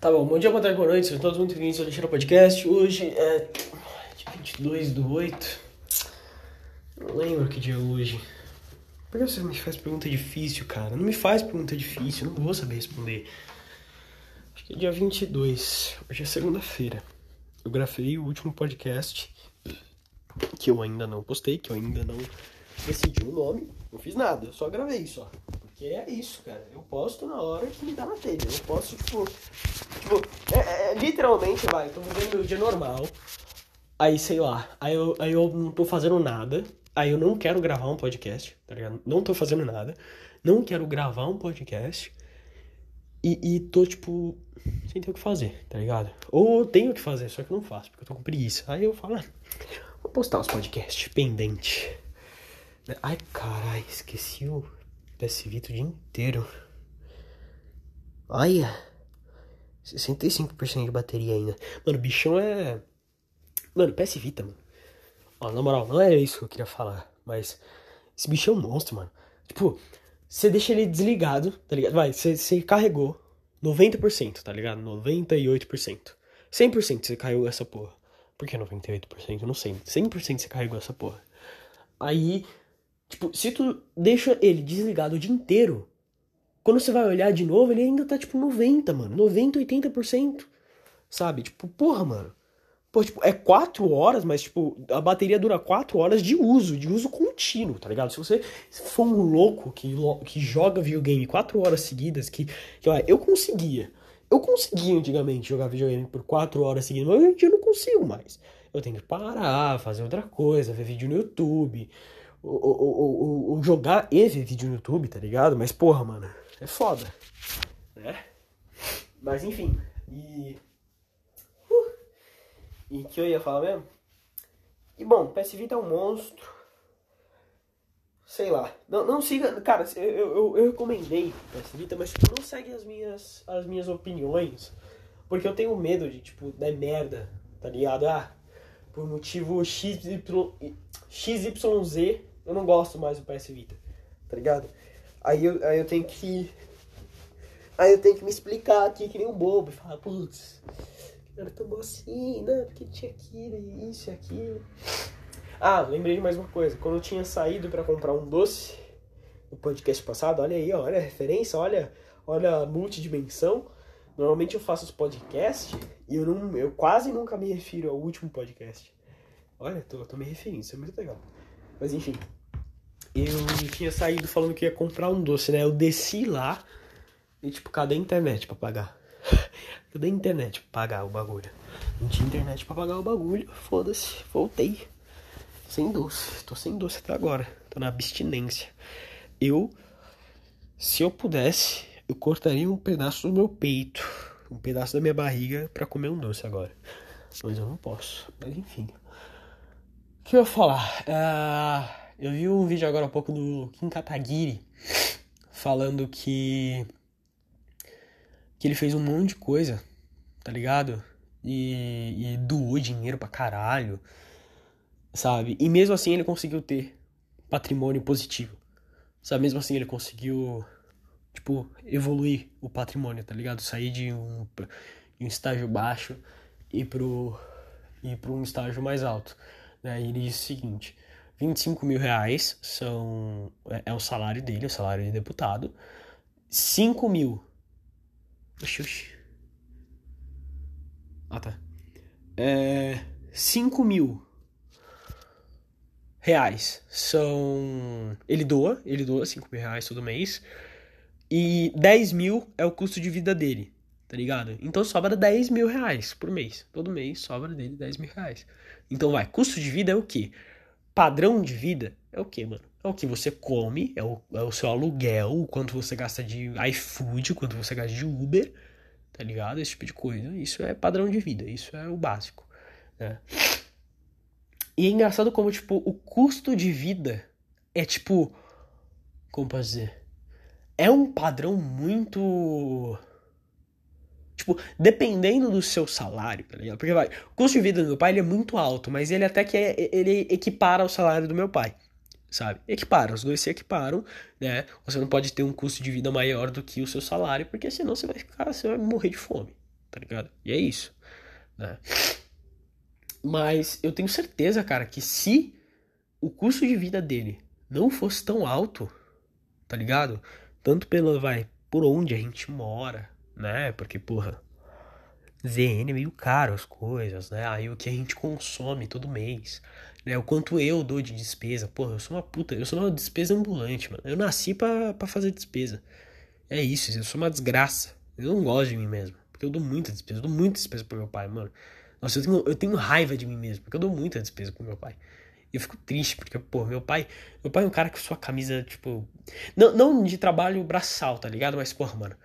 Tá bom, bom dia, boa tarde, boa noite, sejam todos muito bem-vindos ao Lixeira Podcast. Hoje é dia 22 do 8. Não lembro que dia é hoje. Por que você me faz pergunta difícil, cara? Não me faz pergunta difícil, não vou saber responder. Acho que é dia 22. Hoje é segunda-feira. Eu gravei o último podcast que eu ainda não postei, que eu ainda não decidi o nome. Não fiz nada, eu só gravei só. Porque é isso, cara. Eu posto na hora que me dá na telha. Eu posto, tipo. Tipo, é, é, literalmente, vai, tô vivendo meu dia normal. Aí, sei lá, aí eu, aí eu não tô fazendo nada. Aí eu não quero gravar um podcast, tá ligado? Não tô fazendo nada. Não quero gravar um podcast. E, e tô, tipo, sem ter o que fazer, tá ligado? Ou tenho o que fazer, só que não faço, porque eu tô com preguiça. Aí eu falo, ah, vou postar os podcasts pendente. Ai, carai, esqueci o PS Vita o dia inteiro. Olha. 65% de bateria ainda. Mano, bichão é. Mano, PS Vita, mano. Ó, na moral, não é isso que eu queria falar. Mas. Esse bicho é um monstro, mano. Tipo, você deixa ele desligado, tá ligado? Vai, você, você carregou 90%, tá ligado? 98%. 100% você caiu essa porra. Por que 98%? Eu não sei. 100% você carregou essa porra. Aí, tipo, se tu deixa ele desligado o dia inteiro, quando você vai olhar de novo, ele ainda tá tipo 90, mano. 90, 80%. Sabe? Tipo, porra, mano. Pô, tipo, é 4 horas, mas, tipo, a bateria dura 4 horas de uso, de uso contínuo, tá ligado? Se você for um louco que, que joga videogame 4 horas seguidas, que, que eu conseguia. Eu conseguia antigamente jogar videogame por 4 horas seguidas, mas hoje em dia eu não consigo mais. Eu tenho que parar, fazer outra coisa, ver vídeo no YouTube, ou, ou, ou, ou jogar e ver vídeo no YouTube, tá ligado? Mas, porra, mano, é foda, né? Mas, enfim, e e que eu ia falar mesmo? E bom, PS Vita é um monstro. Sei lá. Não, não siga. Cara, eu, eu, eu recomendei PS Vita, mas tipo, não segue as minhas, as minhas opiniões. Porque eu tenho medo de, tipo, dar merda, tá ligado? Ah, por motivo XY, XYZ, eu não gosto mais do PS Vita, tá ligado? Aí eu, aí eu tenho que. Aí eu tenho que me explicar aqui que nem um bobo e falar, putz, ela tomou assim, né? Porque tinha aquilo, isso e aquilo. Ah, lembrei de mais uma coisa. Quando eu tinha saído para comprar um doce no podcast passado, olha aí, olha a referência, olha, olha a multidimensão. Normalmente eu faço os podcasts e eu, não, eu quase nunca me refiro ao último podcast. Olha, tô, tô me referindo, isso é muito legal. Mas enfim, eu tinha saído falando que ia comprar um doce, né? Eu desci lá e, tipo, cadê a internet pra pagar? Eu dei internet pra pagar o bagulho. Não tinha internet pra pagar o bagulho. Foda-se, voltei. Sem doce. Tô sem doce até agora. Tô na abstinência. Eu, se eu pudesse, eu cortaria um pedaço do meu peito, um pedaço da minha barriga para comer um doce agora. Mas eu não posso. Mas enfim. O que eu ia falar? Uh, eu vi um vídeo agora há pouco do Kim Kataguiri falando que que ele fez um monte de coisa, tá ligado? E, e doou dinheiro pra caralho, sabe? E mesmo assim ele conseguiu ter patrimônio positivo, sabe? Mesmo assim ele conseguiu, tipo, evoluir o patrimônio, tá ligado? Sair de um, de um estágio baixo e pro, e pro um estágio mais alto. Né? E ele disse o seguinte: 25 mil reais são, é, é o salário dele, o salário de deputado. 5 mil Oxi, oxi. Ah, tá. É, 5 mil reais são. Ele doa, ele doa 5 mil reais todo mês. E 10 mil é o custo de vida dele, tá ligado? Então sobra 10 mil reais por mês. Todo mês sobra dele 10 mil reais. Então vai, custo de vida é o quê? Padrão de vida é o quê, mano? É o que você come, é o, é o seu aluguel, o quanto você gasta de iFood, o quanto você gasta de Uber, tá ligado? Esse tipo de coisa. Isso é padrão de vida, isso é o básico, né? E é engraçado como, tipo, o custo de vida é tipo. Como posso dizer? É um padrão muito. Tipo, dependendo do seu salário, tá ligado? Porque vai, o custo de vida do meu pai ele é muito alto, mas ele até que é, ele equipara ao salário do meu pai sabe? Equiparam, os dois se equiparam, né? Você não pode ter um custo de vida maior do que o seu salário, porque senão você vai ficar, você vai morrer de fome, tá ligado? E é isso, né? Mas eu tenho certeza, cara, que se o custo de vida dele não fosse tão alto, tá ligado? Tanto pelo, vai, por onde a gente mora, né? Porque, porra, ZN é meio caro as coisas, né? Aí o que a gente consome todo mês, né? O quanto eu dou de despesa. Porra, eu sou uma puta, eu sou uma despesa ambulante, mano. Eu nasci pra, fazer despesa. É isso, eu sou uma desgraça. Eu não gosto de mim mesmo. Porque eu dou muita despesa, eu dou muita despesa pro meu pai, mano. Nossa, eu tenho, eu tenho raiva de mim mesmo, porque eu dou muita despesa pro meu pai. Eu fico triste, porque, pô, meu pai. Meu pai é um cara que sua camisa, tipo. Não, não de trabalho braçal, tá ligado? Mas, porra, mano.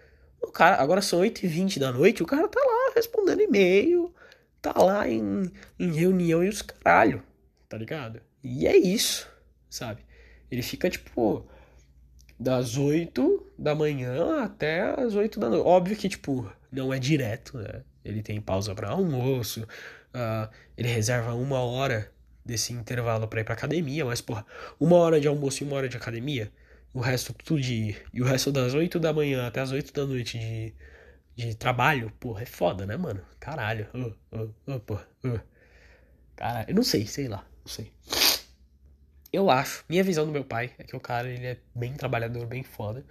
O cara, agora são 8h20 da noite, o cara tá lá respondendo e-mail, tá lá em, em reunião e os caralho, tá ligado? E é isso, sabe? Ele fica, tipo, das 8 da manhã até as 8 da noite. Óbvio que, tipo, não é direto, né? Ele tem pausa para almoço, uh, ele reserva uma hora desse intervalo para ir pra academia, mas, porra, uma hora de almoço e uma hora de academia, o resto tudo de. E o resto das 8 da manhã até as 8 da noite de, de trabalho, porra, é foda, né, mano? Caralho. Uh, uh, uh, porra, uh. Caralho, eu não sei, sei lá, não sei. Eu acho, minha visão do meu pai é que o cara ele é bem trabalhador, bem foda.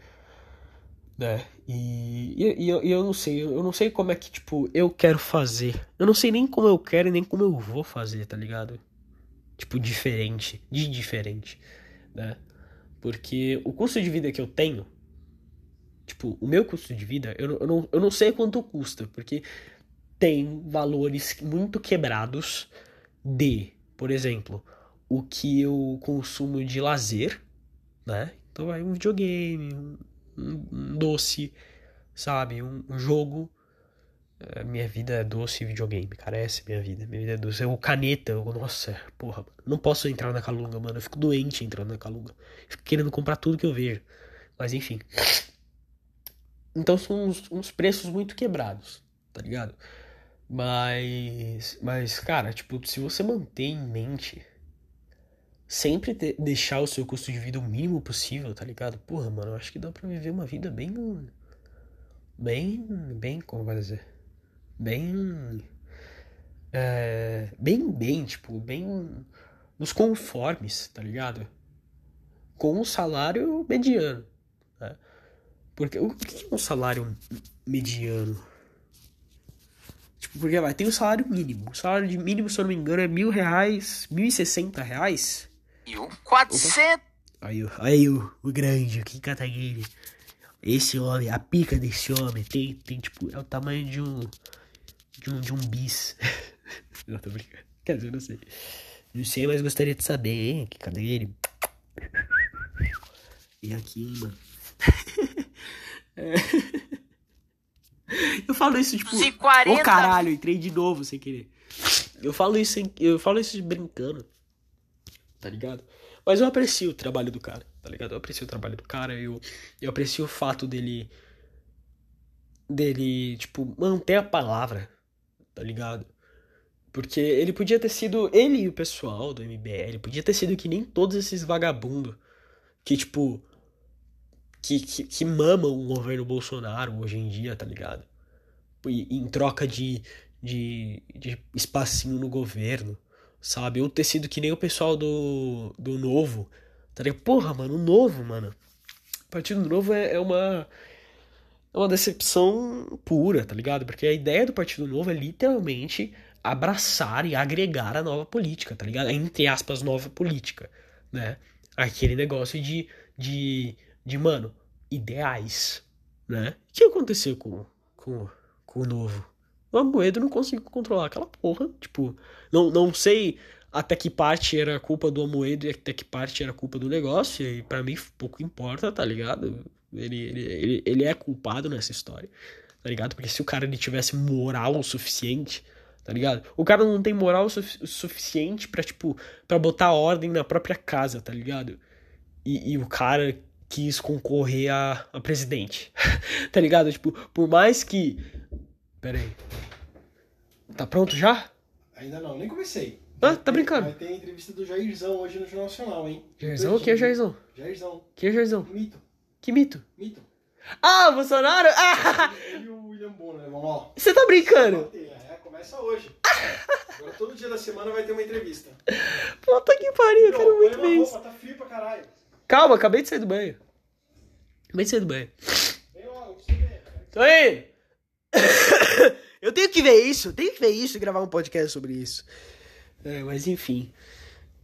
Né? E, e, e eu, eu não sei, eu não sei como é que, tipo, eu quero fazer. Eu não sei nem como eu quero e nem como eu vou fazer, tá ligado? Tipo, diferente, de diferente, né? Porque o custo de vida que eu tenho, tipo, o meu custo de vida, eu, eu, não, eu não sei quanto custa, porque tem valores muito quebrados de, por exemplo, o que eu consumo de lazer, né? Então vai um videogame, um, um doce, sabe? Um, um jogo. É, minha vida é doce videogame, cara. Essa é minha vida. Minha vida é doce. Eu caneta, eu, nossa, porra, mano. Não posso entrar na Calunga, mano. Eu fico doente entrando na Calunga. Fico querendo comprar tudo que eu vejo. Mas enfim. Então são uns, uns preços muito quebrados, tá ligado? Mas. Mas, cara, tipo, se você manter em mente sempre ter, deixar o seu custo de vida o mínimo possível, tá ligado? Porra, mano, eu acho que dá pra viver uma vida bem. Bem. Bem. Como vai dizer? Bem. É, bem, bem, tipo, bem. Nos conformes, tá ligado? Com um salário mediano. Né? Porque o que é um salário mediano? Tipo, porque vai, tem o salário mínimo. O salário de mínimo, se eu não me engano, é mil reais, mil e sessenta reais. E o 400. Aí, aí o, o grande, o Kim Kataguiri. Esse homem, a pica desse homem tem, tem tipo, é o tamanho de um. De um, de um bis. não, tô brincando. Quer dizer, eu não sei. Não sei, mas gostaria de saber, hein? Que cadê ele? E aqui, mano. é. Eu falo isso, tipo. Se 40... Ô caralho, entrei de novo sem querer. Eu falo isso, eu falo isso brincando tá ligado? Mas eu aprecio o trabalho do cara, tá ligado? Eu aprecio o trabalho do cara, eu, eu aprecio o fato dele. dele, tipo, manter a palavra, tá ligado? Porque ele podia ter sido. Ele e o pessoal do MBL podia ter sido que nem todos esses vagabundos que, tipo. Que, que, que mamam o governo Bolsonaro hoje em dia, tá ligado? E, em troca de, de, de espacinho no governo sabe? Ou ter sido que nem o pessoal do, do Novo, tá ligado? Porra, mano, o Novo, mano. O Partido Novo é, é uma. É uma decepção pura, tá ligado? Porque a ideia do Partido Novo é literalmente abraçar e agregar a nova política, tá ligado? Entre aspas, nova política, né? Aquele negócio de, de, de mano, ideais, né? O que aconteceu com, com, com o Novo? O Amoedo não conseguiu controlar aquela porra. Tipo, não, não sei até que parte era culpa do Amoedo e até que parte era culpa do negócio. E para mim pouco importa, tá ligado? Ele, ele, ele, é culpado nessa história, tá ligado? Porque se o cara ele tivesse moral o suficiente, tá ligado? O cara não tem moral o suficiente para tipo, para botar ordem na própria casa, tá ligado? E, e o cara quis concorrer a, a presidente, tá ligado? Tipo, por mais que Pera aí. Tá pronto já? Ainda não, nem comecei. Ah, tá brincando. Vai ter entrevista do Jairzão hoje no Jornal Nacional, hein? Jairzão? Quem é Jairzão? Jairzão. Quem é Jairzão? Mito. Que mito? Mito. Ah, Bolsonaro? Ah, e o William Bonner, vamos lá. você tá brincando? É, começa hoje. Agora todo dia da semana vai ter uma entrevista. Puta que pariu, eu quero muito ver isso. roupa, tá frio pra caralho. Calma, acabei de sair do banho. Acabei de sair do banho. Vem logo, pra você ver. Tô indo. Eu tenho que ver isso, eu tenho que ver isso e gravar um podcast sobre isso. É, mas enfim.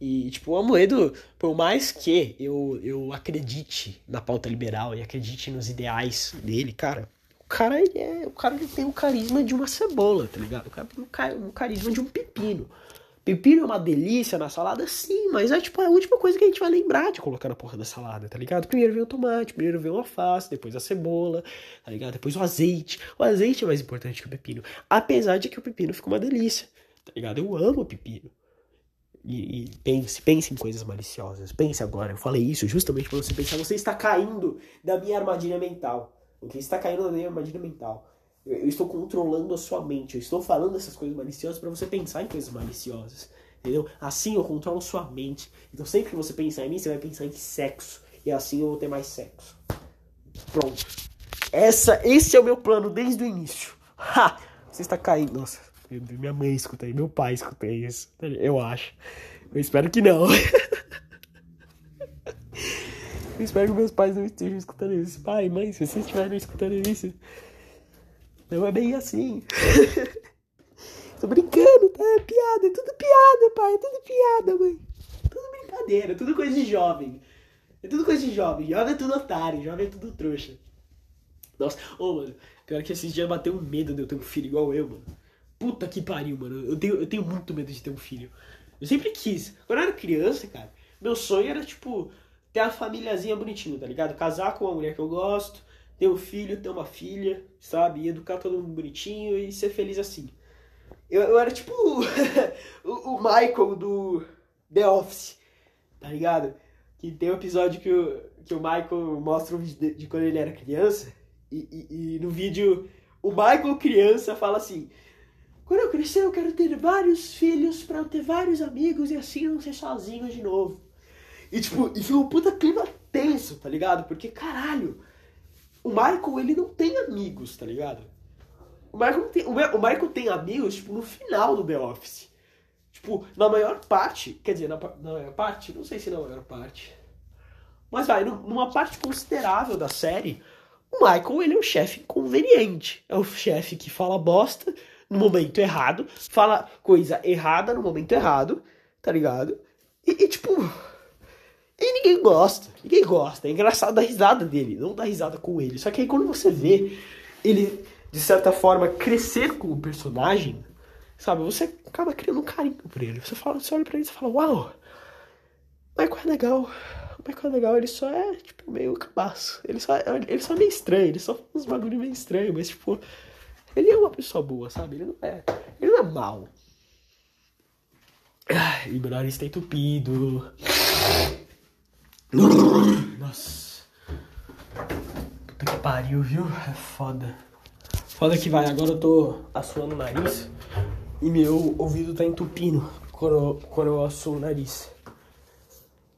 E, tipo, o Amoedo, por mais que eu, eu acredite na pauta liberal e acredite nos ideais dele, cara, o cara, ele é, o cara ele tem o carisma de uma cebola, tá ligado? O cara tem o ca- o carisma de um pepino. Pepino é uma delícia na salada, sim, mas é tipo a última coisa que a gente vai lembrar de colocar na porra da salada, tá ligado? Primeiro vem o tomate, primeiro vem o alface, depois a cebola, tá ligado? Depois o azeite. O azeite é mais importante que o pepino. Apesar de que o pepino fica uma delícia, tá ligado? Eu amo o pepino. E, e pense, pense em coisas maliciosas. Pense agora. Eu falei isso justamente pra você pensar. Você está caindo da minha armadilha mental. Ok? Está caindo da minha armadilha mental. Eu, eu estou controlando a sua mente. Eu estou falando essas coisas maliciosas pra você pensar em coisas maliciosas. Entendeu? Assim eu controlo sua mente. Então sempre que você pensar em mim, você vai pensar em sexo. E assim eu vou ter mais sexo. Pronto. Essa, esse é o meu plano desde o início. Ha! Você está caindo. Nossa, minha mãe escuta aí, meu pai escuta isso. Eu acho. Eu espero que não. Eu espero que meus pais não estejam escutando isso. Pai, mãe, se vocês estiverem escutando isso, não é bem assim. Tô brincando, tá? É piada, é tudo piada, pai. É tudo piada, mãe. Tudo brincadeira, tudo coisa de jovem. É tudo coisa de jovem. Jovem é tudo otário, jovem é tudo trouxa. Nossa, ô, mano, pior que esses dias bateu um medo de eu ter um filho igual eu, mano. Puta que pariu, mano. Eu tenho, eu tenho muito medo de ter um filho. Eu sempre quis. Quando eu era criança, cara, meu sonho era, tipo, ter a famíliazinha bonitinha, tá ligado? Casar com uma mulher que eu gosto, ter um filho, ter uma filha, sabe? E educar todo mundo bonitinho e ser feliz assim. Eu, eu era tipo o, o Michael do The Office, tá ligado? Que tem um episódio que o, que o Michael mostra um vídeo de, de quando ele era criança. E, e, e no vídeo, o Michael criança fala assim: Quando eu crescer, eu quero ter vários filhos pra eu ter vários amigos e assim eu não ser sozinho de novo. E tipo, e foi um puta clima tenso, tá ligado? Porque caralho, o Michael ele não tem amigos, tá ligado? O Michael, tem, o o Michael tem amigos, tipo, no final do The Office. Tipo, na maior parte, quer dizer, na, na maior parte, não sei se na maior parte. Mas vai, nu- numa parte considerável da série, o Michael, ele é um chefe inconveniente. É o chefe que fala bosta no momento errado, fala coisa errada no momento errado, tá ligado? E, e, tipo, e ninguém gosta. Ninguém gosta. É engraçado dar risada dele, não dar risada com ele. Só que aí quando você vê ele, de certa forma, crescer como personagem, sabe? Você acaba criando um carinho por ele. Você, fala, você olha pra ele e fala, uau, o Michael é legal. O Michael é legal, ele só é, tipo, meio cabaço. Ele só, ele só é meio estranho, ele só faz uns bagulho meio estranho, mas, tipo, ele é uma pessoa boa, sabe? Ele não é, ele não é mal. E meu nariz tá entupido. Nossa. Puta que pariu, viu? É foda. Foda que vai, agora eu tô assoando o nariz e meu ouvido tá entupindo quando, eu- quando eu o nariz.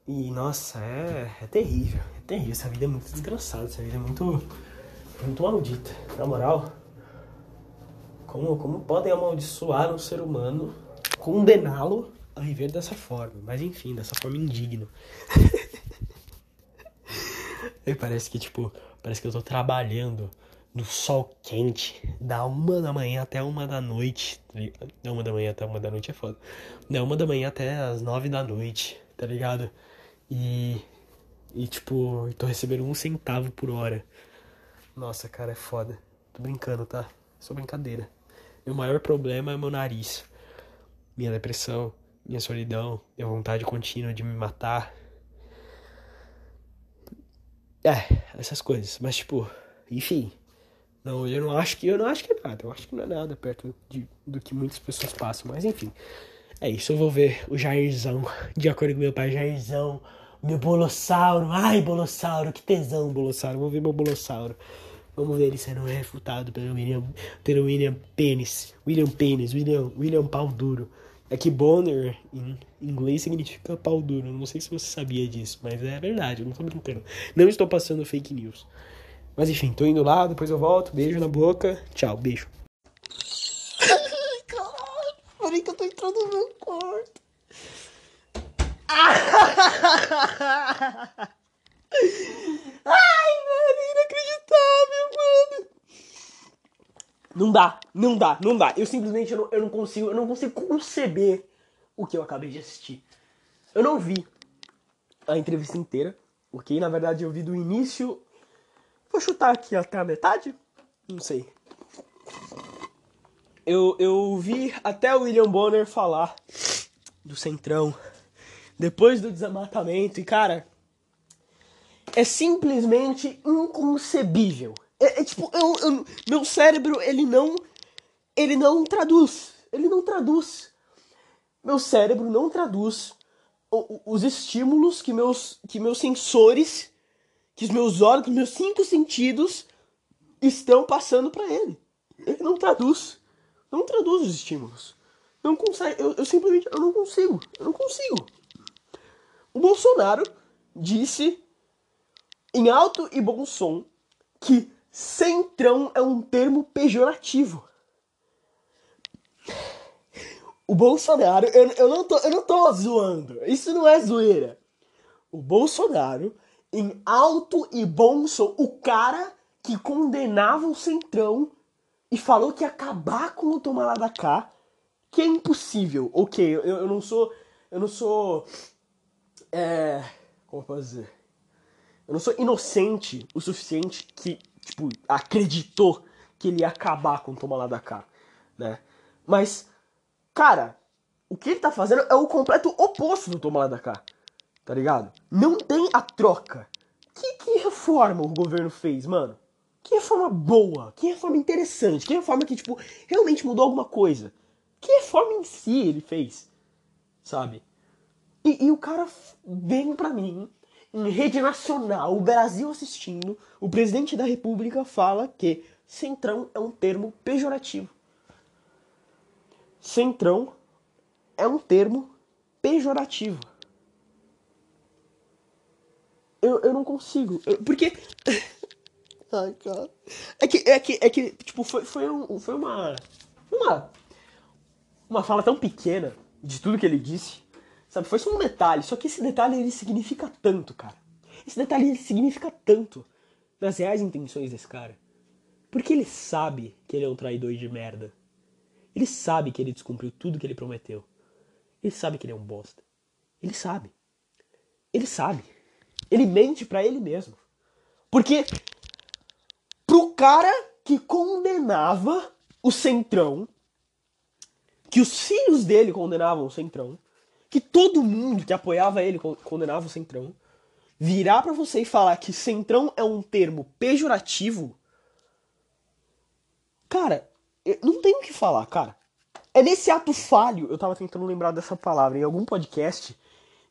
E nossa, é, é terrível, é terrível. Essa vida é muito desgraçada, essa vida é muito, muito maldita. Na moral, como, como podem amaldiçoar um ser humano, condená-lo a viver dessa forma? Mas enfim, dessa forma indigna. Aí parece que, tipo, parece que eu tô trabalhando no sol quente, da uma da manhã até uma da noite. Da uma da manhã até uma da noite é foda. Da uma da manhã até as nove da noite, tá ligado? E. E, tipo, tô recebendo um centavo por hora. Nossa, cara, é foda. Tô brincando, tá? Só brincadeira. Meu maior problema é meu nariz. Minha depressão, minha solidão, minha vontade contínua de me matar. É, essas coisas. Mas, tipo, enfim. Não, eu não acho que eu não acho que é nada. Eu acho que não é nada perto de, do que muitas pessoas passam. Mas enfim. É isso, eu vou ver o Jairzão. De acordo com meu pai, Jairzão. Meu bolossauro. Ai, bolossauro, que tesão, bolossauro. Vou ver meu bolossauro. Vamos ver ele sendo refutado pelo William, pelo William Pênis. William Pênis, William, William Pau Duro. É que Bonner em inglês significa pau duro. Não sei se você sabia disso, mas é verdade, eu não tô brincando. Não estou passando fake news. Mas enfim, tô indo lá, depois eu volto. Beijo na boca. Tchau, beijo. Caralho, peraí que eu tô entrando no meu quarto. Ai, velho, inacreditável, mano. Não dá, não dá, não dá. Eu simplesmente eu não, eu não consigo, eu não consigo conceber o que eu acabei de assistir. Eu não vi a entrevista inteira, ok? Na verdade eu vi do início. Vou chutar aqui até a metade? Não sei. Eu, eu vi até o William Bonner falar do Centrão depois do desmatamento e cara, é simplesmente inconcebível. É, é tipo, eu, eu, meu cérebro, ele não. Ele não traduz. Ele não traduz. Meu cérebro não traduz os estímulos que meus, que meus sensores, que os meus órgãos, meus cinco sentidos estão passando para ele. Ele não traduz. Não traduz os estímulos. Não consegue. Eu, eu simplesmente eu não consigo. Eu não consigo. O Bolsonaro disse em alto e bom som que centrão é um termo pejorativo. O Bolsonaro, eu, eu, não tô, eu não tô zoando, isso não é zoeira. O Bolsonaro, em alto e bom som, o cara que condenava o centrão e falou que ia acabar com o tomar da cá, que é impossível. Ok, eu, eu não sou. Eu não sou. É. Como eu posso dizer? Eu não sou inocente o suficiente que, tipo, acreditou que ele ia acabar com o Toma lá da cá, né? Mas, cara, o que ele tá fazendo é o completo oposto do Toma lá da cá, tá ligado? Não tem a troca. Que, que reforma o governo fez, mano? Que reforma boa, que reforma interessante, que reforma que, tipo, realmente mudou alguma coisa. Que reforma em si ele fez, sabe? E, e o cara vem pra mim em rede nacional, o Brasil assistindo, o presidente da República fala que centrão é um termo pejorativo. Centrão é um termo pejorativo. Eu, eu não consigo. Eu, porque. Ai, cara. É que, é que, é que tipo, foi, foi, um, foi uma. Uma. Uma fala tão pequena de tudo que ele disse Sabe, foi só um detalhe, só que esse detalhe ele significa tanto, cara. Esse detalhe ele significa tanto nas reais intenções desse cara. Porque ele sabe que ele é um traidor de merda. Ele sabe que ele descumpriu tudo que ele prometeu. Ele sabe que ele é um bosta. Ele sabe. Ele sabe. Ele mente para ele mesmo. Porque pro cara que condenava o Centrão, que os filhos dele condenavam o Centrão, que todo mundo que apoiava ele condenava o Centrão, virar para você e falar que Centrão é um termo pejorativo, cara, não tem o que falar, cara. É nesse ato falho, eu tava tentando lembrar dessa palavra, em algum podcast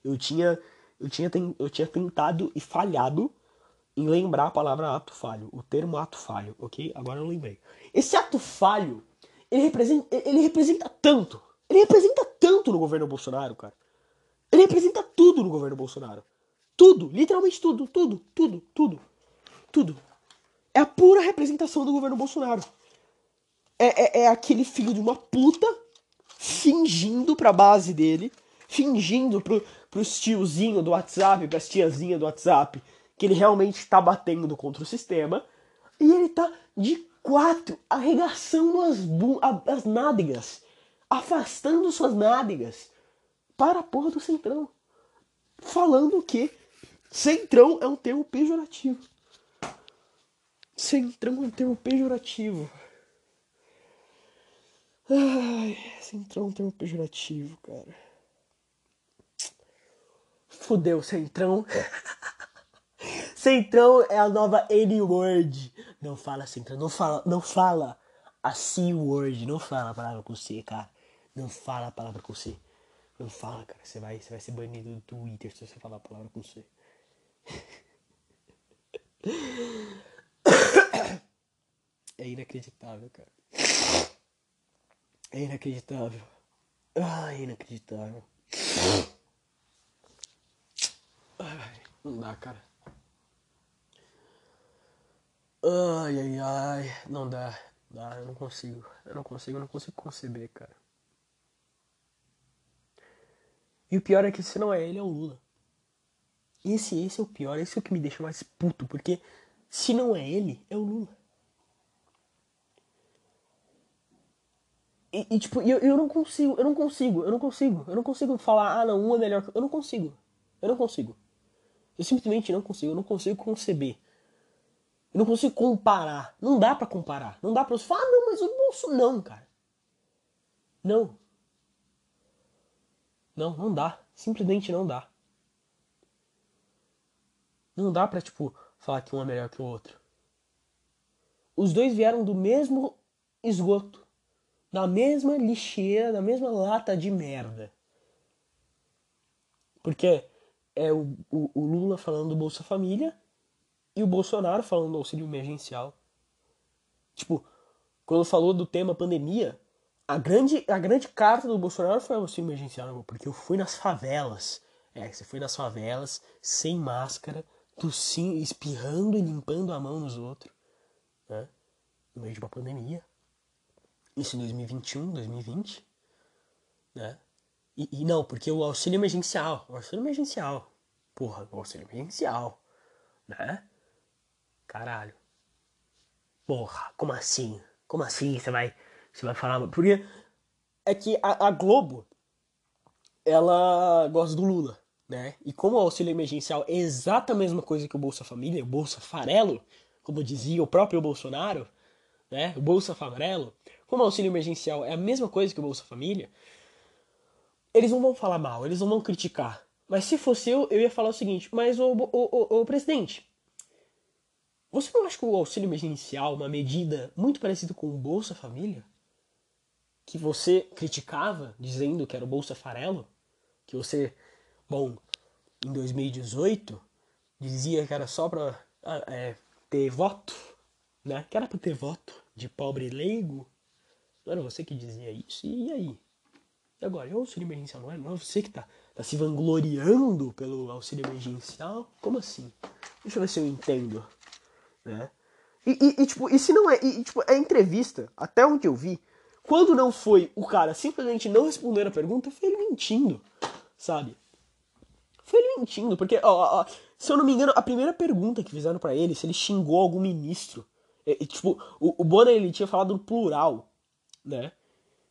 eu tinha eu tinha, eu tinha tentado e falhado em lembrar a palavra ato falho, o termo ato falho, ok? Agora eu lembrei. Esse ato falho, ele representa, ele representa tanto, ele representa tanto no governo Bolsonaro, cara. Ele representa tudo no governo Bolsonaro. Tudo, literalmente tudo, tudo, tudo, tudo. Tudo. É a pura representação do governo Bolsonaro. É, é, é aquele filho de uma puta fingindo pra base dele, fingindo pro, pros tiozinhos do WhatsApp, pras tiazinhas do WhatsApp, que ele realmente tá batendo contra o sistema. E ele tá de quatro, arregaçando as, as nádegas afastando suas nádegas para a porra do centrão. Falando que centrão é um termo pejorativo. Centrão é um termo pejorativo. Ai, centrão é um termo pejorativo, cara. Fudeu, centrão. centrão é a nova N-word. Não fala centrão, não fala, não fala a C-word, não fala a palavra com C, cara. Não fala a palavra com C. Não fala, cara. Você vai, você vai ser banido do Twitter se você falar a palavra com C. É inacreditável, cara. É inacreditável. Ah, é inacreditável. Ai, não dá, cara. Ai, ai, ai. Não dá. Dá, eu não consigo. Eu não consigo, eu não consigo conceber, cara. E o pior é que se não é ele, é o Lula. Esse, esse é o pior, esse é o que me deixa mais puto, porque se não é ele, é o Lula. E, e tipo, eu, eu não consigo, eu não consigo, eu não consigo, eu não consigo falar, ah não, um é melhor que. Eu não consigo. Eu não consigo. Eu simplesmente não consigo, eu não consigo conceber. Eu não consigo comparar. Não dá para comparar. Não dá pra você falar, ah, não, mas o bolso não, cara. Não. Não, não dá. Simplesmente não dá. Não dá pra, tipo, falar que um é melhor que o outro. Os dois vieram do mesmo esgoto. Da mesma lixeira, da mesma lata de merda. Porque é o, o, o Lula falando do Bolsa Família e o Bolsonaro falando do auxílio emergencial. Tipo, quando falou do tema pandemia, a grande, a grande carta do Bolsonaro foi o auxílio emergencial, porque eu fui nas favelas. É, você foi nas favelas, sem máscara, tossindo, espirrando e limpando a mão nos outros, né? No meio de uma pandemia. Isso em 2021, 2020, né? E, e não, porque o auxílio emergencial, o auxílio emergencial, porra, o auxílio emergencial, né? Caralho. Porra, como assim? Como assim você vai, você vai falar? Porque é que a, a Globo, ela gosta do Lula, né? E como o auxílio emergencial é exata a mesma coisa que o Bolsa Família, o Bolsa Farelo, como dizia o próprio Bolsonaro, né? O Bolsa Farelo, como o auxílio emergencial é a mesma coisa que o Bolsa Família, eles não vão falar mal, eles não vão criticar. Mas se fosse eu, eu ia falar o seguinte, mas o, o, o, o presidente, você não acha que o auxílio emergencial é uma medida muito parecida com o Bolsa Família? Que você criticava, dizendo que era o Bolsa Farelo? Que você, bom, em 2018, dizia que era só pra ah, é, ter voto, né? Que era pra ter voto de pobre leigo. Não era você que dizia isso? E aí? E agora? E o auxílio emergencial não é? Não é você que tá, tá se vangloriando pelo auxílio emergencial? Como assim? Deixa eu ver se eu entendo né? E, e, e, tipo, e se não é, e, tipo, é entrevista, até onde eu vi, quando não foi o cara simplesmente não responder a pergunta, foi ele mentindo, sabe? Foi ele mentindo, porque, ó, ó, se eu não me engano, a primeira pergunta que fizeram para ele, se ele xingou algum ministro, é, tipo, o, o Bonner, ele tinha falado no plural, né?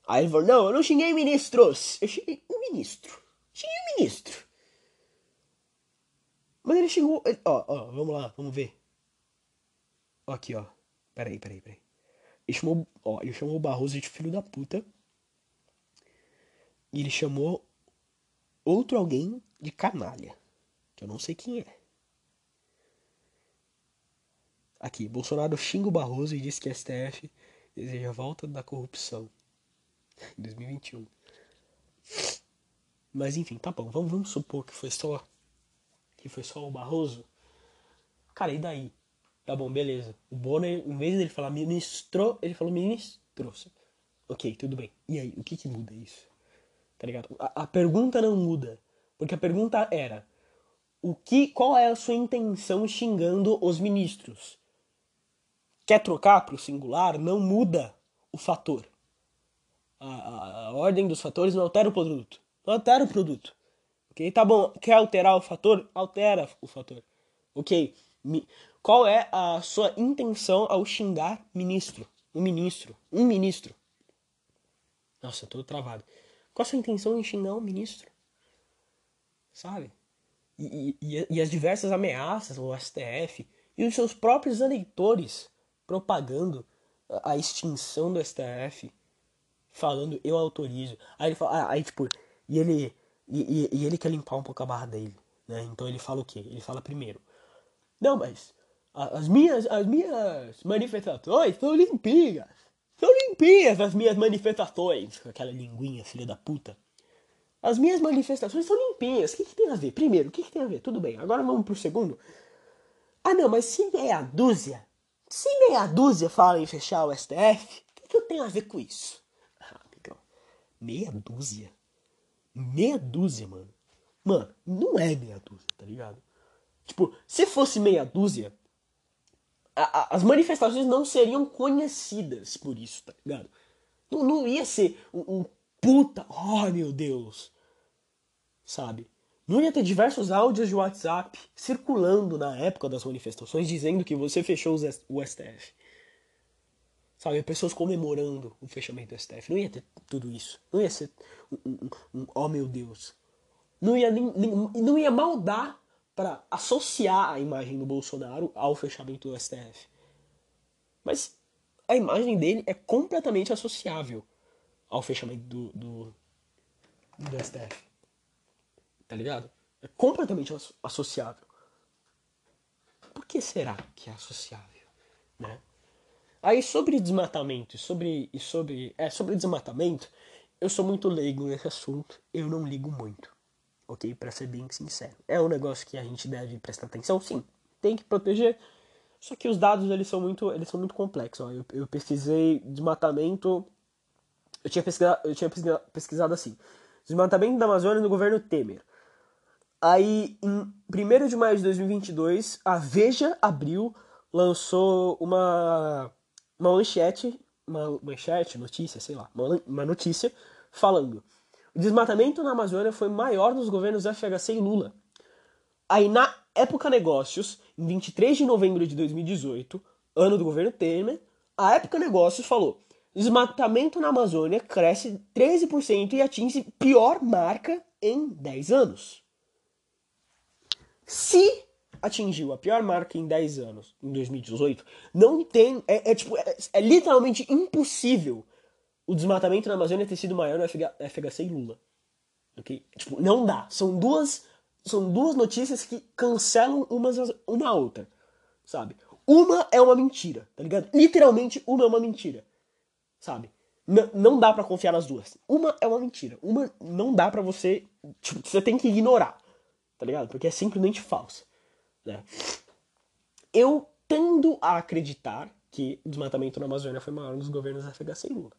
Aí ele falou, não, eu não xinguei ministros, eu xinguei um ministro, xinguei um ministro. Mas ele xingou, ele, ó, ó, vamos lá, vamos ver. Aqui, ó. Peraí, peraí, peraí. Ele chamou, ó, ele chamou o Barroso de filho da puta. E ele chamou outro alguém de canalha. Que eu não sei quem é. Aqui, Bolsonaro xinga o Barroso e diz que STF deseja a volta da corrupção. Em 2021. Mas enfim, tá bom. Vamos, vamos supor que foi só. Que foi só o Barroso. Cara, e daí? Tá bom, beleza. O Bonner, em vez dele falar ministro, ele falou ministro. Ok, tudo bem. E aí, o que que muda isso? Tá ligado? A, a pergunta não muda. Porque a pergunta era: o que, qual é a sua intenção xingando os ministros? Quer trocar para o singular? Não muda o fator. A, a, a, ordem dos fatores não altera o produto. Não altera o produto. Ok? Tá bom. Quer alterar o fator? Altera o fator. Ok. Qual é a sua intenção ao xingar ministro? Um ministro. Um ministro. Nossa, eu tô travado. Qual a sua intenção em xingar um ministro? Sabe? E, e, e as diversas ameaças ao STF e os seus próprios eleitores propagando a extinção do STF, falando eu autorizo. Aí ele fala, ah, aí tipo, e ele e, e, e, ele quer limpar um pouco a barra dele, né? Então ele fala o quê? Ele fala primeiro, não, mas as minhas, as minhas manifestações são limpinhas. São limpinhas as minhas manifestações. Aquela linguinha, filha da puta. As minhas manifestações são limpinhas. O que, que tem a ver? Primeiro, o que, que tem a ver? Tudo bem, agora vamos pro segundo. Ah não, mas se meia dúzia, se meia dúzia fala em fechar o STF, o que, que eu tenho a ver com isso? Ah, amigão, meia dúzia? Meia dúzia, mano. Mano, não é meia dúzia, tá ligado? Tipo, se fosse meia dúzia, as manifestações não seriam conhecidas por isso, tá ligado? Não, não ia ser um, um puta, oh meu Deus, sabe? Não ia ter diversos áudios de WhatsApp circulando na época das manifestações dizendo que você fechou o STF. Sabe, pessoas comemorando o fechamento do STF. Não ia ter tudo isso. Não ia ser um, um- um- oh meu Deus. Não ia, nem, nem- não ia mal dar para associar a imagem do Bolsonaro ao fechamento do STF. Mas a imagem dele é completamente associável ao fechamento do, do, do STF. Tá ligado? É completamente asso- associável. Por que será que é associável? Né? Aí sobre desmatamento sobre, e sobre, é, sobre desmatamento, eu sou muito leigo nesse assunto, eu não ligo muito, ok? Pra ser bem sincero. É um negócio que a gente deve prestar atenção, sim, tem que proteger, só que os dados eles são muito, eles são muito complexos. Ó. Eu, eu pesquisei desmatamento, eu tinha pesquisado, eu tinha pesquisa- pesquisado assim, desmatamento da Amazônia no governo Temer. Aí, em 1 de maio de 2022, a Veja abriu, lançou uma, uma manchete, uma manchete, notícia, sei lá, uma, uma notícia falando: o desmatamento na Amazônia foi maior nos governos FHC e Lula. Aí, na Época Negócios, em 23 de novembro de 2018, ano do governo Temer, a Época Negócios falou: desmatamento na Amazônia cresce 13% e atinge pior marca em 10 anos. Se atingiu a pior marca em 10 anos, em 2018, não tem. É, é tipo, é, é literalmente impossível o desmatamento na Amazônia ter sido maior no FH, FHC e Lula. Ok? Tipo, não dá. São duas, são duas notícias que cancelam umas, as- uma a outra. Sabe? Uma é uma mentira, tá ligado? Literalmente, uma é uma mentira. Sabe? N- não dá pra confiar nas duas. Uma é uma mentira. Uma não dá pra você. Tipo, você tem que ignorar. Tá ligado? Porque é simplesmente falsa. Né? Eu tendo a acreditar que o desmatamento na Amazônia foi maior nos governos FHC e Lula.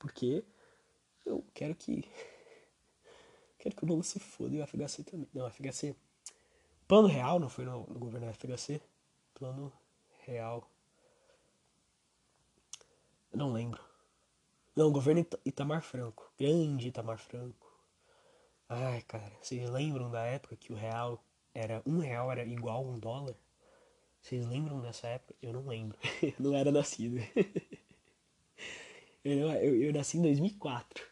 Porque eu quero que. Quero que o Lula se foda e o FHC também. Não, FHC. Plano Real não foi no, no governo FHC? Plano Real. Eu não lembro. Não, governo Ita- Itamar Franco. Grande Itamar Franco. Ai, cara, vocês lembram da época que o real era. Um real era igual a um dólar? Vocês lembram dessa época? Eu não lembro. Eu não era nascido. Eu, eu, eu nasci em 2004.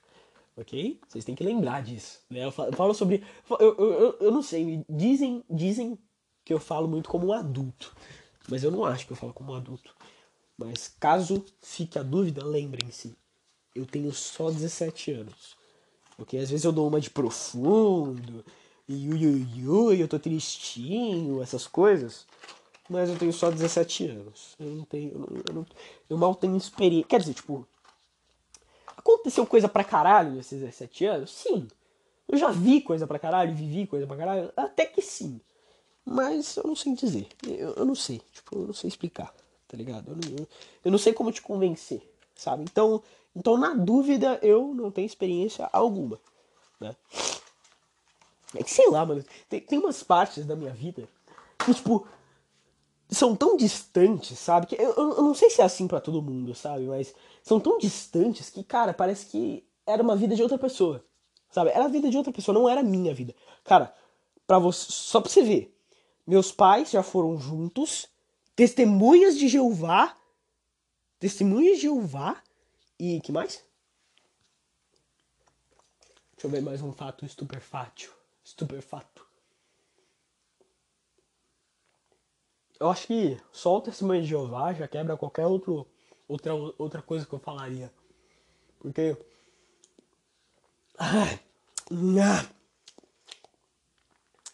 Ok? Vocês têm que lembrar disso. Né? Eu falo, eu falo sobre. Eu, eu, eu, eu não sei. Dizem, dizem que eu falo muito como um adulto. Mas eu não acho que eu falo como um adulto. Mas caso fique a dúvida, lembrem-se. Eu tenho só 17 anos. Ok? Às vezes eu dou uma de profundo. E ui, ui, ui, eu tô tristinho, essas coisas. Mas eu tenho só 17 anos. Eu não tenho. Eu, não, eu, não- eu mal tenho experiência. Quer dizer, tipo. Aconteceu coisa pra caralho nesses 17 anos? Sim. Eu já vi coisa pra caralho, vivi coisa pra caralho? Até que sim. Mas eu não sei dizer. Eu, eu não sei. Tipo, eu não sei explicar. Tá ligado? Eu não, eu, eu não sei como te convencer. Sabe? Então, então, na dúvida, eu não tenho experiência alguma. Né? É que sei lá, mano. Tem, tem umas partes da minha vida que, tipo, são tão distantes, sabe? Que eu, eu não sei se é assim pra todo mundo, sabe? Mas são tão distantes que, cara, parece que era uma vida de outra pessoa. Sabe? Era a vida de outra pessoa, não era a minha vida. Cara, para você, só pra você ver. Meus pais já foram juntos, testemunhas de Jeová, testemunhas de Jeová e que mais? Deixa eu ver mais um fato estupefátio. Estupefato. Eu acho que só o testemunho de Jeová já quebra qualquer outro, outra, outra coisa que eu falaria. Porque.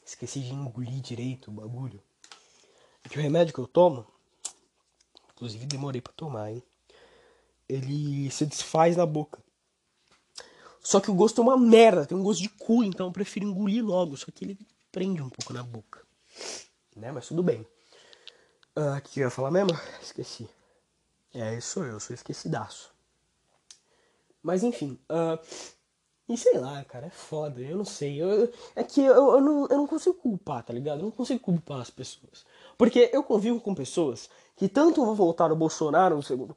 Esqueci de engolir direito o bagulho. É que o remédio que eu tomo, inclusive demorei pra tomar, hein? Ele se desfaz na boca. Só que o gosto é uma merda, tem um gosto de cu, então eu prefiro engolir logo. Só que ele prende um pouco na boca. Né? Mas tudo bem. Ah, o que eu ia falar mesmo? Esqueci. É, sou eu, sou esquecidaço. Mas enfim, ah, e sei lá, cara, é foda, eu não sei. Eu, é que eu, eu, não, eu não consigo culpar, tá ligado? Eu não consigo culpar as pessoas. Porque eu convivo com pessoas que tanto vão votar no Bolsonaro no segundo,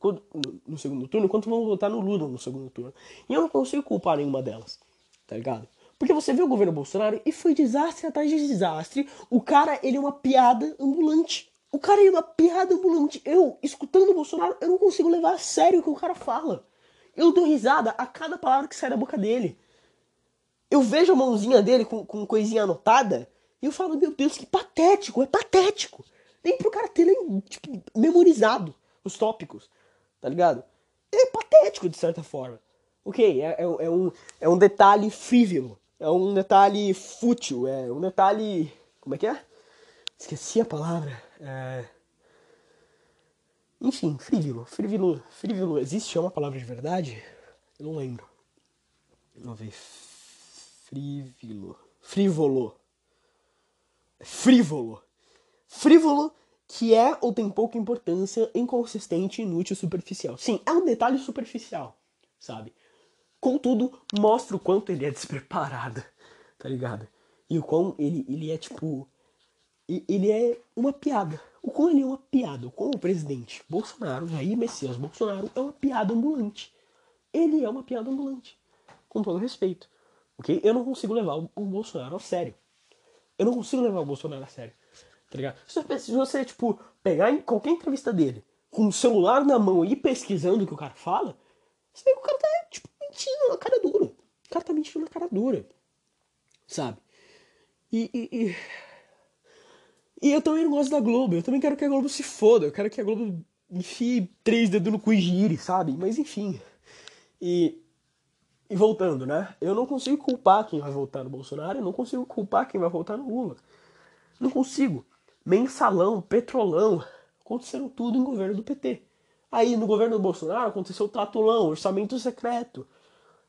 no segundo turno, quanto vão votar no Lula no segundo turno. E eu não consigo culpar nenhuma delas, tá ligado? Porque você viu o governo Bolsonaro e foi desastre atrás de desastre. O cara, ele é uma piada ambulante. O cara é uma piada ambulante. Eu, escutando o Bolsonaro, eu não consigo levar a sério o que o cara fala. Eu dou risada a cada palavra que sai da boca dele. Eu vejo a mãozinha dele com, com coisinha anotada e eu falo, meu Deus, que patético, é patético. Nem pro cara ter nem, tipo, memorizado os tópicos, tá ligado? É patético, de certa forma. Ok, é, é, é um, é um detalhe frívolo, é um detalhe fútil, é um detalhe. Como é que é? Esqueci a palavra. É... Enfim, frívolo. Frívolo. Frívolo. Existe uma palavra de verdade? Eu não lembro. Vamos ver. Frívolo. Frívolo. Frívolo. Frívolo que é ou tem pouca importância, inconsistente, inútil, superficial. Sim, é um detalhe superficial, sabe? Contudo, mostra o quanto ele é despreparado, tá ligado? E o quão ele, ele é tipo. Ele é uma piada. O quão ele é uma piada. O quão o presidente Bolsonaro, Jair Messias Bolsonaro, é uma piada ambulante. Ele é uma piada ambulante. Com todo respeito. Ok? Eu não consigo levar o Bolsonaro a sério. Eu não consigo levar o Bolsonaro a sério. Tá ligado? Se você, se você, tipo, pegar em qualquer entrevista dele, com o celular na mão e pesquisando o que o cara fala, você vê que o cara tá, tipo, mentindo na cara dura. O cara tá mentindo na cara dura. Sabe? E, e, e, e. eu também não gosto da Globo. Eu também quero que a Globo se foda. Eu quero que a Globo enfie três dedos no cu e gire, sabe? Mas enfim. E. E voltando, né? Eu não consigo culpar quem vai votar no Bolsonaro, eu não consigo culpar quem vai votar no Lula. Não consigo. Mensalão, petrolão, aconteceram tudo em governo do PT. Aí no governo do Bolsonaro aconteceu o tatulão, orçamento secreto.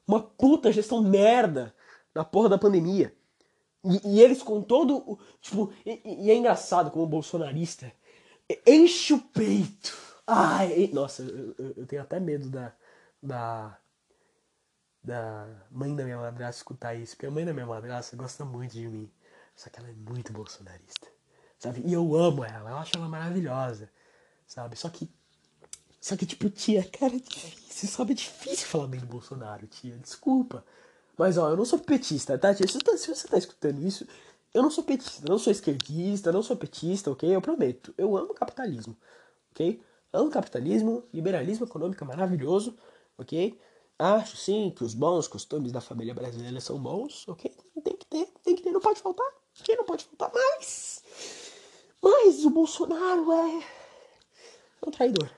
Uma puta gestão merda na porra da pandemia. E, e eles com todo o. Tipo, e, e, é engraçado como bolsonarista enche o peito. Ai, nossa, eu, eu, tenho até medo da. Da. Da mãe da minha madrasta escutar isso. Porque a mãe da minha madrasta gosta muito de mim. Só que ela é muito bolsonarista sabe? E eu amo ela, eu acho ela maravilhosa, sabe? Só que, só que tipo, tia, cara, é difícil, sabe? É difícil falar bem do Bolsonaro, tia, desculpa. Mas, ó, eu não sou petista, tá? Se você tá, se você tá escutando isso, eu não sou petista, não sou esquerdista, não sou petista, ok? Eu prometo, eu amo capitalismo, ok? Amo capitalismo, liberalismo econômico é maravilhoso, ok? Acho sim que os bons costumes da família brasileira são bons, ok? Tem que ter, tem que ter, não pode faltar, ok? Não pode faltar mais. Mas o Bolsonaro é um traidor.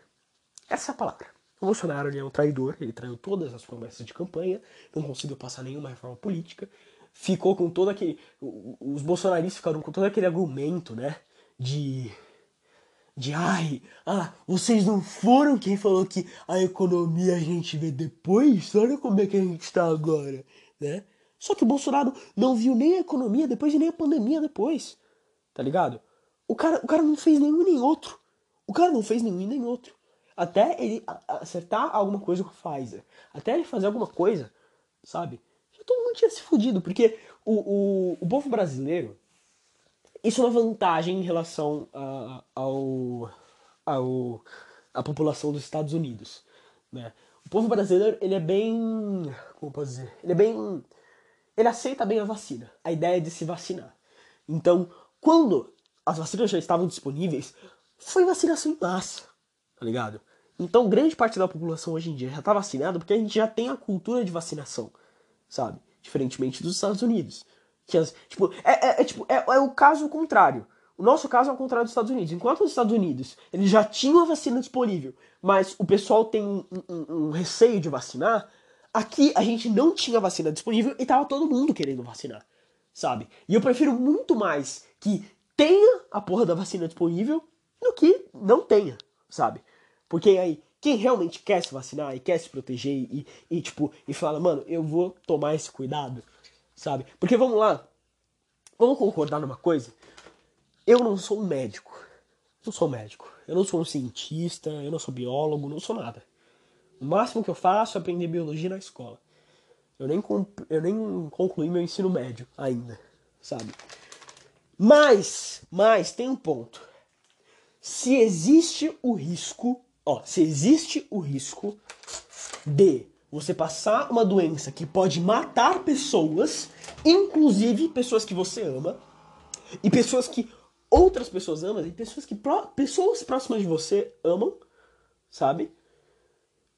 Essa é a palavra. O Bolsonaro é um traidor, ele traiu todas as promessas de campanha, não conseguiu passar nenhuma reforma política, ficou com todo aquele. Os bolsonaristas ficaram com todo aquele argumento, né? De. De ai, ah, vocês não foram quem falou que a economia a gente vê depois? Olha como é que a gente está agora, né? Só que o Bolsonaro não viu nem a economia depois e nem a pandemia depois, tá ligado? O cara, o cara não fez nenhum nem outro. O cara não fez nenhum nem outro. Até ele acertar alguma coisa com a Pfizer. Até ele fazer alguma coisa, sabe? Já todo mundo tinha se fudido. Porque o, o, o povo brasileiro. Isso é uma vantagem em relação a, ao, ao a população dos Estados Unidos. Né? O povo brasileiro, ele é bem. Como posso dizer? Ele é bem. Ele aceita bem a vacina. A ideia de se vacinar. Então, quando as vacinas já estavam disponíveis, foi vacinação em massa, tá ligado? Então, grande parte da população hoje em dia já tá vacinada porque a gente já tem a cultura de vacinação, sabe? Diferentemente dos Estados Unidos. Que as, tipo, é, é, é tipo, é, é, o caso contrário. O nosso caso é o contrário dos Estados Unidos. Enquanto os Estados Unidos eles já tinham a vacina disponível, mas o pessoal tem um, um, um receio de vacinar, aqui a gente não tinha vacina disponível e tava todo mundo querendo vacinar, sabe? E eu prefiro muito mais que tenha a porra da vacina disponível do que não tenha, sabe? Porque aí, quem realmente quer se vacinar e quer se proteger e, e tipo, e fala, mano, eu vou tomar esse cuidado, sabe? Porque vamos lá, vamos concordar numa coisa? Eu não sou um médico. Não sou médico. Eu não sou um cientista, eu não sou biólogo, não sou nada. O máximo que eu faço é aprender biologia na escola. Eu nem, eu nem concluí meu ensino médio ainda, sabe? Mas, mas tem um ponto. se existe o risco, ó, se existe o risco de você passar uma doença que pode matar pessoas, inclusive pessoas que você ama, e pessoas que outras pessoas amam, e pessoas que pessoas próximas de você amam, sabe?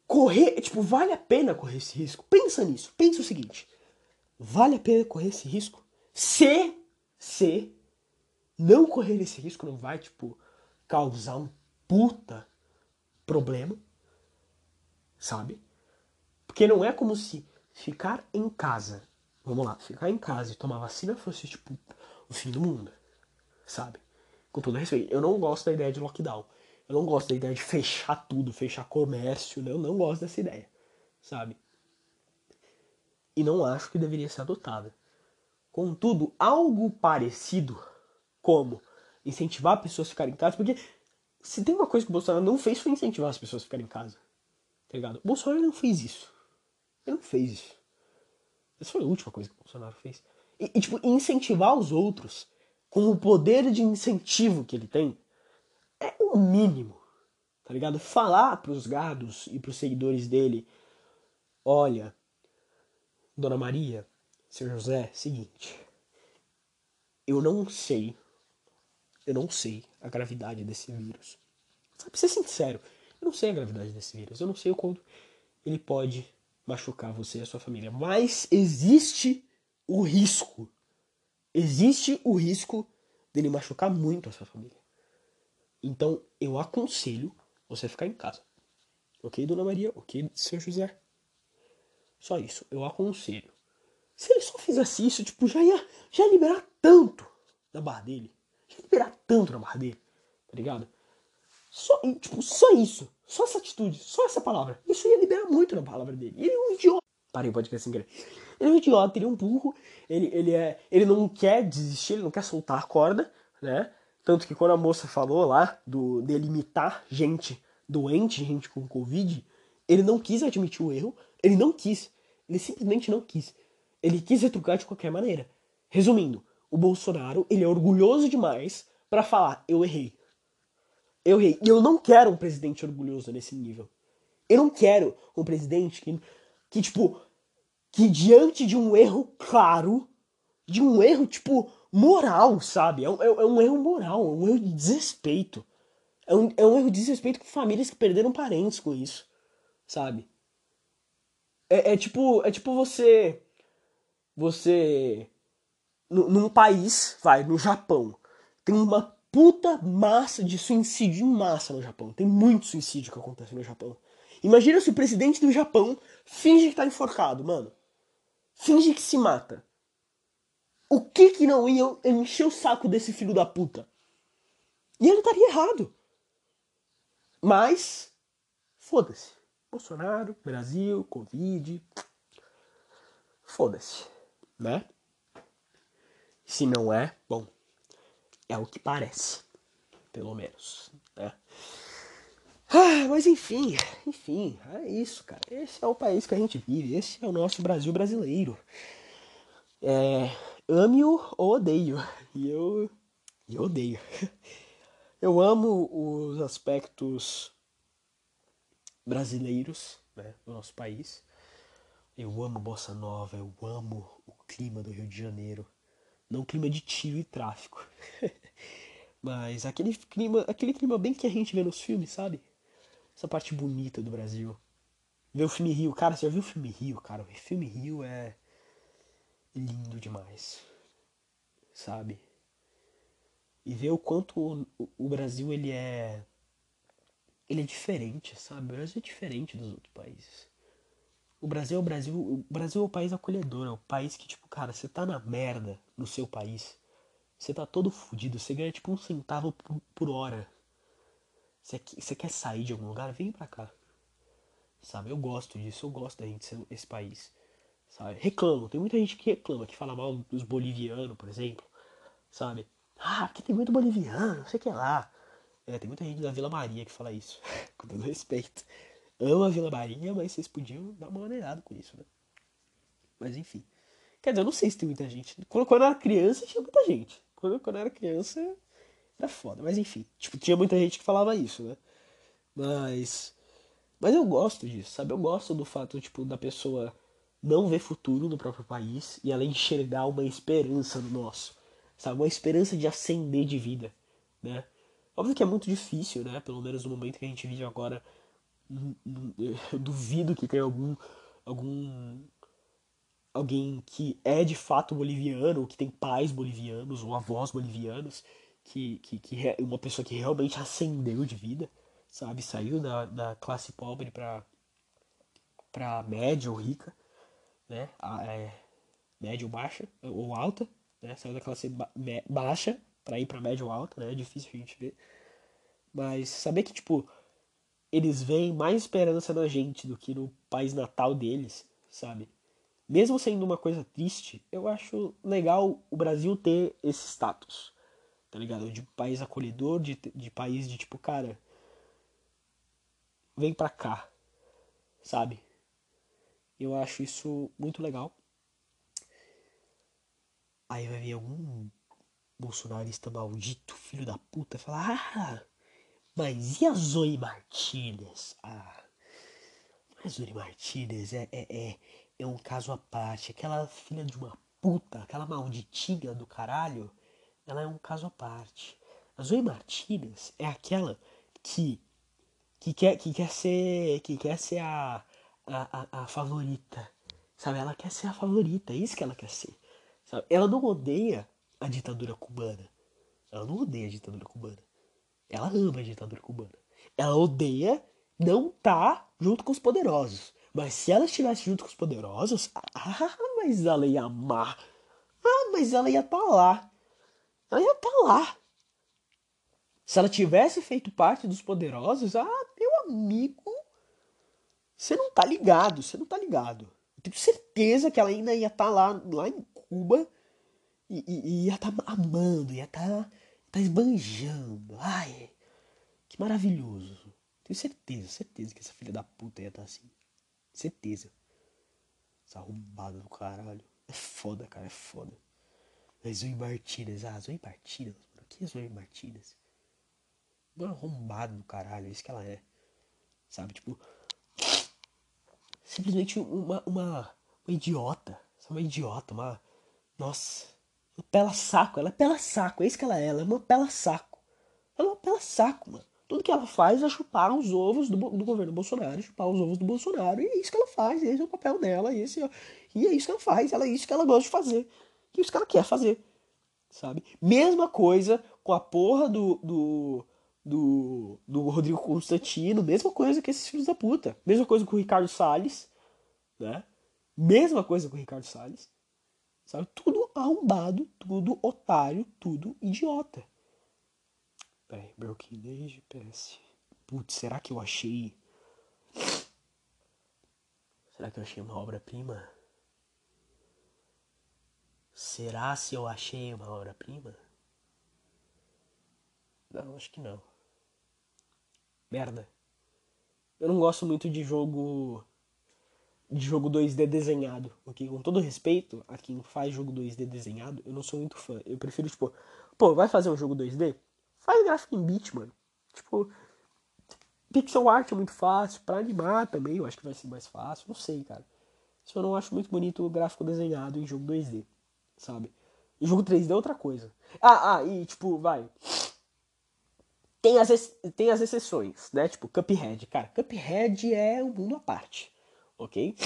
Correr, tipo, vale a pena correr esse risco. Pensa nisso. Pensa o seguinte: vale a pena correr esse risco? Se, se não correr esse risco não vai, tipo, causar um puta problema, sabe? Porque não é como se ficar em casa, vamos lá, ficar em casa e tomar vacina fosse, tipo, o fim do mundo, sabe? Com todo respeito, eu não gosto da ideia de lockdown. Eu não gosto da ideia de fechar tudo, fechar comércio, né? eu não gosto dessa ideia, sabe? E não acho que deveria ser adotada. Contudo, algo parecido como incentivar pessoas a ficarem em casa, porque se tem uma coisa que o Bolsonaro não fez foi incentivar as pessoas a ficarem em casa. Tá ligado? O Bolsonaro não fez isso. Ele não fez isso. Essa foi a última coisa que o Bolsonaro fez. E, e tipo, incentivar os outros com o poder de incentivo que ele tem é o mínimo. Tá ligado? Falar pros gados e pros seguidores dele: olha, Dona Maria, seu José, seguinte. Eu não sei. Eu não sei a gravidade desse vírus. Sabe, ser sincero, eu não sei a gravidade desse vírus. Eu não sei o quanto ele pode machucar você e a sua família. Mas existe o risco. Existe o risco dele machucar muito a sua família. Então eu aconselho você ficar em casa. Ok, Dona Maria? Ok, Seu José? Só isso. Eu aconselho. Se ele só fizesse isso, tipo, já ia, já liberar tanto na barra dele. Liberar tanto na barra dele. Tá ligado? Só, tipo, só isso. Só essa atitude. Só essa palavra. Isso ia liberar muito na palavra dele. Ele é um idiota. Parei o podcast sem querer. Ele é um idiota, ele é um burro. Ele, ele, é, ele não quer desistir, ele não quer soltar a corda, né? Tanto que quando a moça falou lá do delimitar gente doente, gente com Covid, ele não quis admitir o erro, ele não quis. Ele simplesmente não quis. Ele quis retrucar de qualquer maneira. Resumindo, o Bolsonaro, ele é orgulhoso demais para falar, eu errei. Eu errei. E eu não quero um presidente orgulhoso nesse nível. Eu não quero um presidente que, que tipo, que diante de um erro claro, de um erro, tipo, moral, sabe? É um, é um erro moral, é um erro de desrespeito. É um, é um erro de desrespeito com famílias que perderam parentes com isso, sabe? É, é tipo, é tipo você, você, num país, vai, no Japão, tem uma puta massa de suicídio em massa no Japão. Tem muito suicídio que acontece no Japão. Imagina se o presidente do Japão finge que tá enforcado, mano. Finge que se mata o que que não iam encher o saco desse filho da puta? E ele estaria errado. Mas, foda-se. Bolsonaro, Brasil, Covid. Foda-se. Né? Se não é, bom, é o que parece. Pelo menos. Né? Ah, mas enfim, enfim, é isso, cara. Esse é o país que a gente vive. Esse é o nosso Brasil brasileiro. É, ame-o ou odeio. E eu, eu odeio. Eu amo os aspectos brasileiros né, do nosso país. Eu amo Bossa Nova, eu amo o clima do Rio de Janeiro. Não clima de tiro e tráfico. Mas aquele clima, aquele clima bem que a gente vê nos filmes, sabe? Essa parte bonita do Brasil. Ver o filme Rio. Cara, você já viu o filme Rio, cara? O filme Rio é lindo demais sabe? E ver o quanto o, o Brasil ele é ele é diferente, sabe? O Brasil é diferente dos outros países. O Brasil é o Brasil, o Brasil é o país acolhedor, é o país que tipo, cara, você tá na merda no seu país. Você tá todo fudido, você ganha tipo um centavo por, por hora. Você, você quer sair de algum lugar? Vem pra cá. Sabe? Eu gosto disso, eu gosto da gente ser esse país. Sabe? Reclamo, tem muita gente que reclama, que fala mal dos bolivianos, por exemplo sabe? Ah, aqui tem muito boliviano, não sei o que lá. É, tem muita gente da Vila Maria que fala isso, com todo respeito. Amo a Vila Maria, mas vocês podiam dar uma maneirada com isso, né? Mas enfim. Quer dizer, eu não sei se tem muita gente. Quando, quando eu era criança, tinha muita gente. Quando, quando eu era criança, Era foda, mas enfim. Tipo, tinha muita gente que falava isso, né? Mas. Mas eu gosto disso, sabe? Eu gosto do fato, tipo, da pessoa não ver futuro no próprio país e ela enxergar uma esperança no nosso, sabe? Uma esperança de ascender de vida, né? Óbvio que é muito difícil, né? Pelo menos no momento que a gente vive agora, eu duvido que tenha algum algum alguém que é de fato boliviano, que tem pais bolivianos ou avós bolivianos, que, que, que uma pessoa que realmente ascendeu de vida, sabe? Saiu da, da classe pobre para para média ou rica, né? A, é, média ou baixa ou alta, né? Saiu da classe ba baixa para ir para média ou alta, né? É difícil a gente ver. Mas saber que tipo eles veem mais esperança na gente do que no país natal deles, sabe? Mesmo sendo uma coisa triste, eu acho legal o Brasil ter esse status, tá ligado? De país acolhedor, de, de país de tipo, cara, vem pra cá, sabe? Eu acho isso muito legal. Aí vai vir algum bolsonarista maldito, filho da puta, falar: Ah, mas e a Zoe Martinez? Ah, a Zoe Martinez é, é, é, é um caso à parte. Aquela filha de uma puta, aquela malditinha do caralho, ela é um caso à parte. A Zoe Martinez é aquela que que quer, que quer ser que quer ser a, a, a, a favorita. Sabe? Ela quer ser a favorita, é isso que ela quer ser. Sabe? Ela não odeia a ditadura cubana. Ela não odeia a ditadura cubana. Ela ama a ditadura cubana. Ela odeia não estar tá junto com os poderosos. Mas se ela estivesse junto com os poderosos, ah, mas ela ia amar. Ah, mas ela ia estar tá lá. Ela ia estar tá lá. Se ela tivesse feito parte dos poderosos, ah, meu amigo, você não tá ligado, você não tá ligado. Eu tenho certeza que ela ainda ia estar tá lá, lá em Cuba e, e, e ia estar tá amando, ia estar tá, esbanjando. Ai, que maravilhoso. Tenho certeza, certeza que essa filha da puta ia estar tá assim. Certeza. Essa arrombada do caralho. É foda, cara, é foda. Mas Zoe Martinez, ah, Zoe Martinez, mano. Que é Zoe Martinez? Uma arrombada do caralho, é isso que ela é. Sabe, tipo. Simplesmente uma, uma, uma idiota. Uma idiota, uma. Nossa. Uma pela saco. Ela é pela saco. É isso que ela é. Ela é uma pela saco. Ela é uma pela saco, mano. Tudo que ela faz é chupar os ovos do, do governo Bolsonaro, chupar os ovos do Bolsonaro. E é isso que ela faz. Esse é o papel dela. Esse é, e é isso que ela faz. Ela é isso que ela gosta de fazer. E é isso que ela quer fazer. Sabe? Mesma coisa com a porra do, do do, do Rodrigo Constantino, mesma coisa que esses filhos da puta. Mesma coisa com o Ricardo Salles, né? Mesma coisa com o Ricardo Salles. Sabe? Tudo arrombado, tudo otário, tudo idiota. Peraí, Broken Age, PS. Putz, será que eu achei. Será que eu achei uma obra-prima? Será se eu achei uma obra-prima? Não, acho que não. Merda. Eu não gosto muito de jogo de jogo 2D desenhado, ok? Com todo respeito a quem faz jogo 2D desenhado, eu não sou muito fã. Eu prefiro, tipo, pô, vai fazer um jogo 2D? Faz gráfico em bit, mano. Tipo, pixel art é muito fácil, para animar também eu acho que vai ser mais fácil, não sei, cara. Eu não acho muito bonito o gráfico desenhado em jogo 2D, sabe? Em jogo 3D é outra coisa. Ah, ah, e tipo, vai. Tem as, tem as exceções, né? Tipo, Cuphead. Cara, Cuphead é um mundo à parte, ok?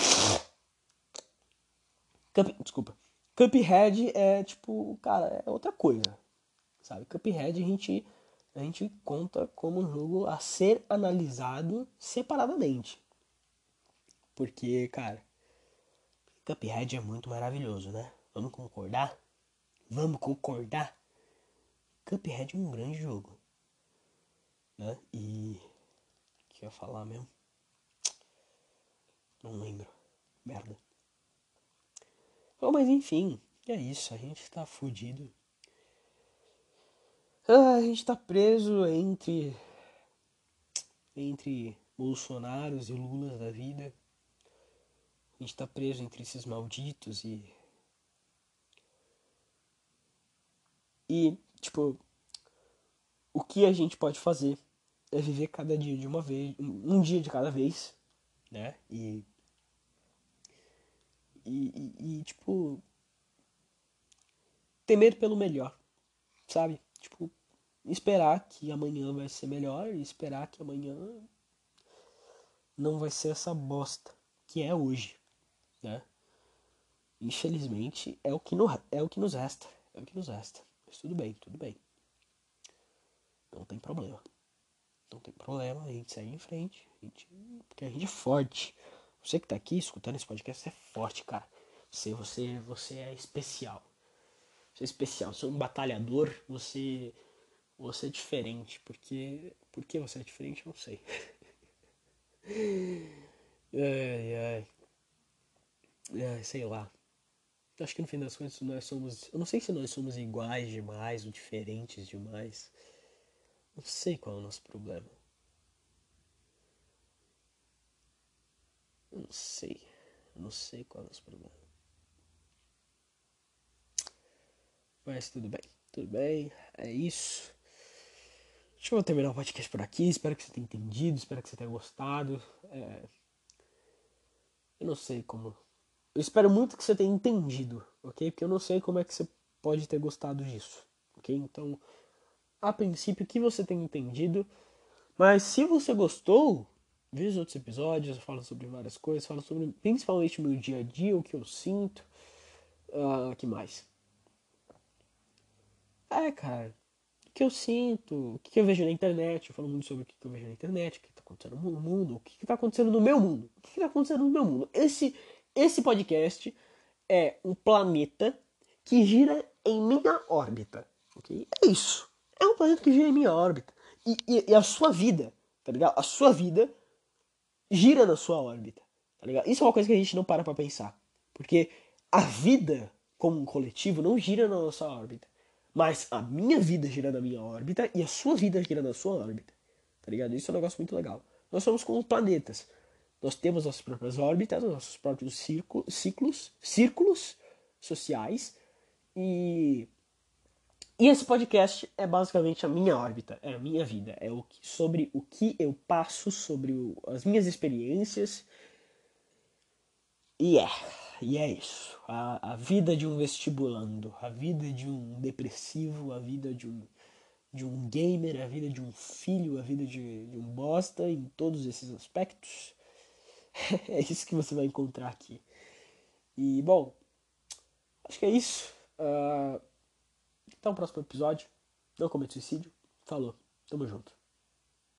Desculpa. Cuphead é, tipo, cara, é outra coisa, sabe? Cuphead a gente, a gente conta como um jogo a ser analisado separadamente. Porque, cara, Cuphead é muito maravilhoso, né? Vamos concordar? Vamos concordar? Cuphead é um grande jogo né? E. O que eu ia falar mesmo? Não lembro. Merda. Bom, mas enfim, é isso. A gente tá fudido. Ah, a gente tá preso entre. Entre Bolsonaros e Lulas da vida. A gente tá preso entre esses malditos e. E, tipo, o que a gente pode fazer é viver cada dia de uma vez, um dia de cada vez, né? E e, e, e tipo temer pelo melhor, sabe? Tipo, esperar que amanhã vai ser melhor e esperar que amanhã não vai ser essa bosta que é hoje, né? Infelizmente é o que, no, é o que nos resta, é o que nos resta. Mas tudo bem, tudo bem. Não tem problema. Não tem problema, a gente segue em frente, gente, porque a gente é forte. Você que tá aqui escutando esse podcast é forte, cara. Você, você, você é especial. Você é especial, você é um batalhador, você você é diferente, porque por que você é diferente, eu não sei. ai, ai. Ai, sei lá. Acho que no fim das contas nós somos. Eu não sei se nós somos iguais demais ou diferentes demais. Não sei qual é o nosso problema. Eu não sei. Eu não sei qual é o nosso problema. Mas tudo bem. Tudo bem. É isso. Que eu terminar o podcast por aqui. Espero que você tenha entendido. Espero que você tenha gostado. É... Eu não sei como eu espero muito que você tenha entendido, ok? Porque eu não sei como é que você pode ter gostado disso, ok? Então, a princípio, que você tenha entendido. Mas se você gostou, veja os outros episódios, falo sobre várias coisas, falo sobre principalmente o meu dia a dia, o que eu sinto. Uh, que mais? É, cara, o que eu sinto, o que eu vejo na internet, eu falo muito sobre o que eu vejo na internet, o que está acontecendo no mundo, o que está acontecendo no meu mundo, o que está acontecendo no meu mundo. Esse esse podcast é um planeta que gira em minha órbita. ok? É isso. É um planeta que gira em minha órbita. E, e, e, a sua vida, tá ligado? A sua vida gira na sua órbita, tá ligado? Isso é uma coisa que a gente não para pra pensar. Porque a vida, como um coletivo, não gira na nossa órbita. Mas a minha vida gira na minha órbita e a sua vida gira na sua órbita. Tá ligado? Isso é um negócio muito legal. Nós somos como planetas. Nós temos nossas próprias órbitas, nossos próprios ciclos, círculos sociais e e esse podcast é basicamente a minha órbita, é a minha vida, é o que, sobre o que eu passo, sobre o, as minhas experiências. E é, e é isso. A, a vida de um vestibulando, a vida de um depressivo, a vida de um, de um gamer, a vida de um filho, a vida de, de um bosta, em todos esses aspectos. é isso que você vai encontrar aqui. E, bom, acho que é isso. Uh, até o próximo episódio. Não cometa suicídio. Falou. Tamo junto.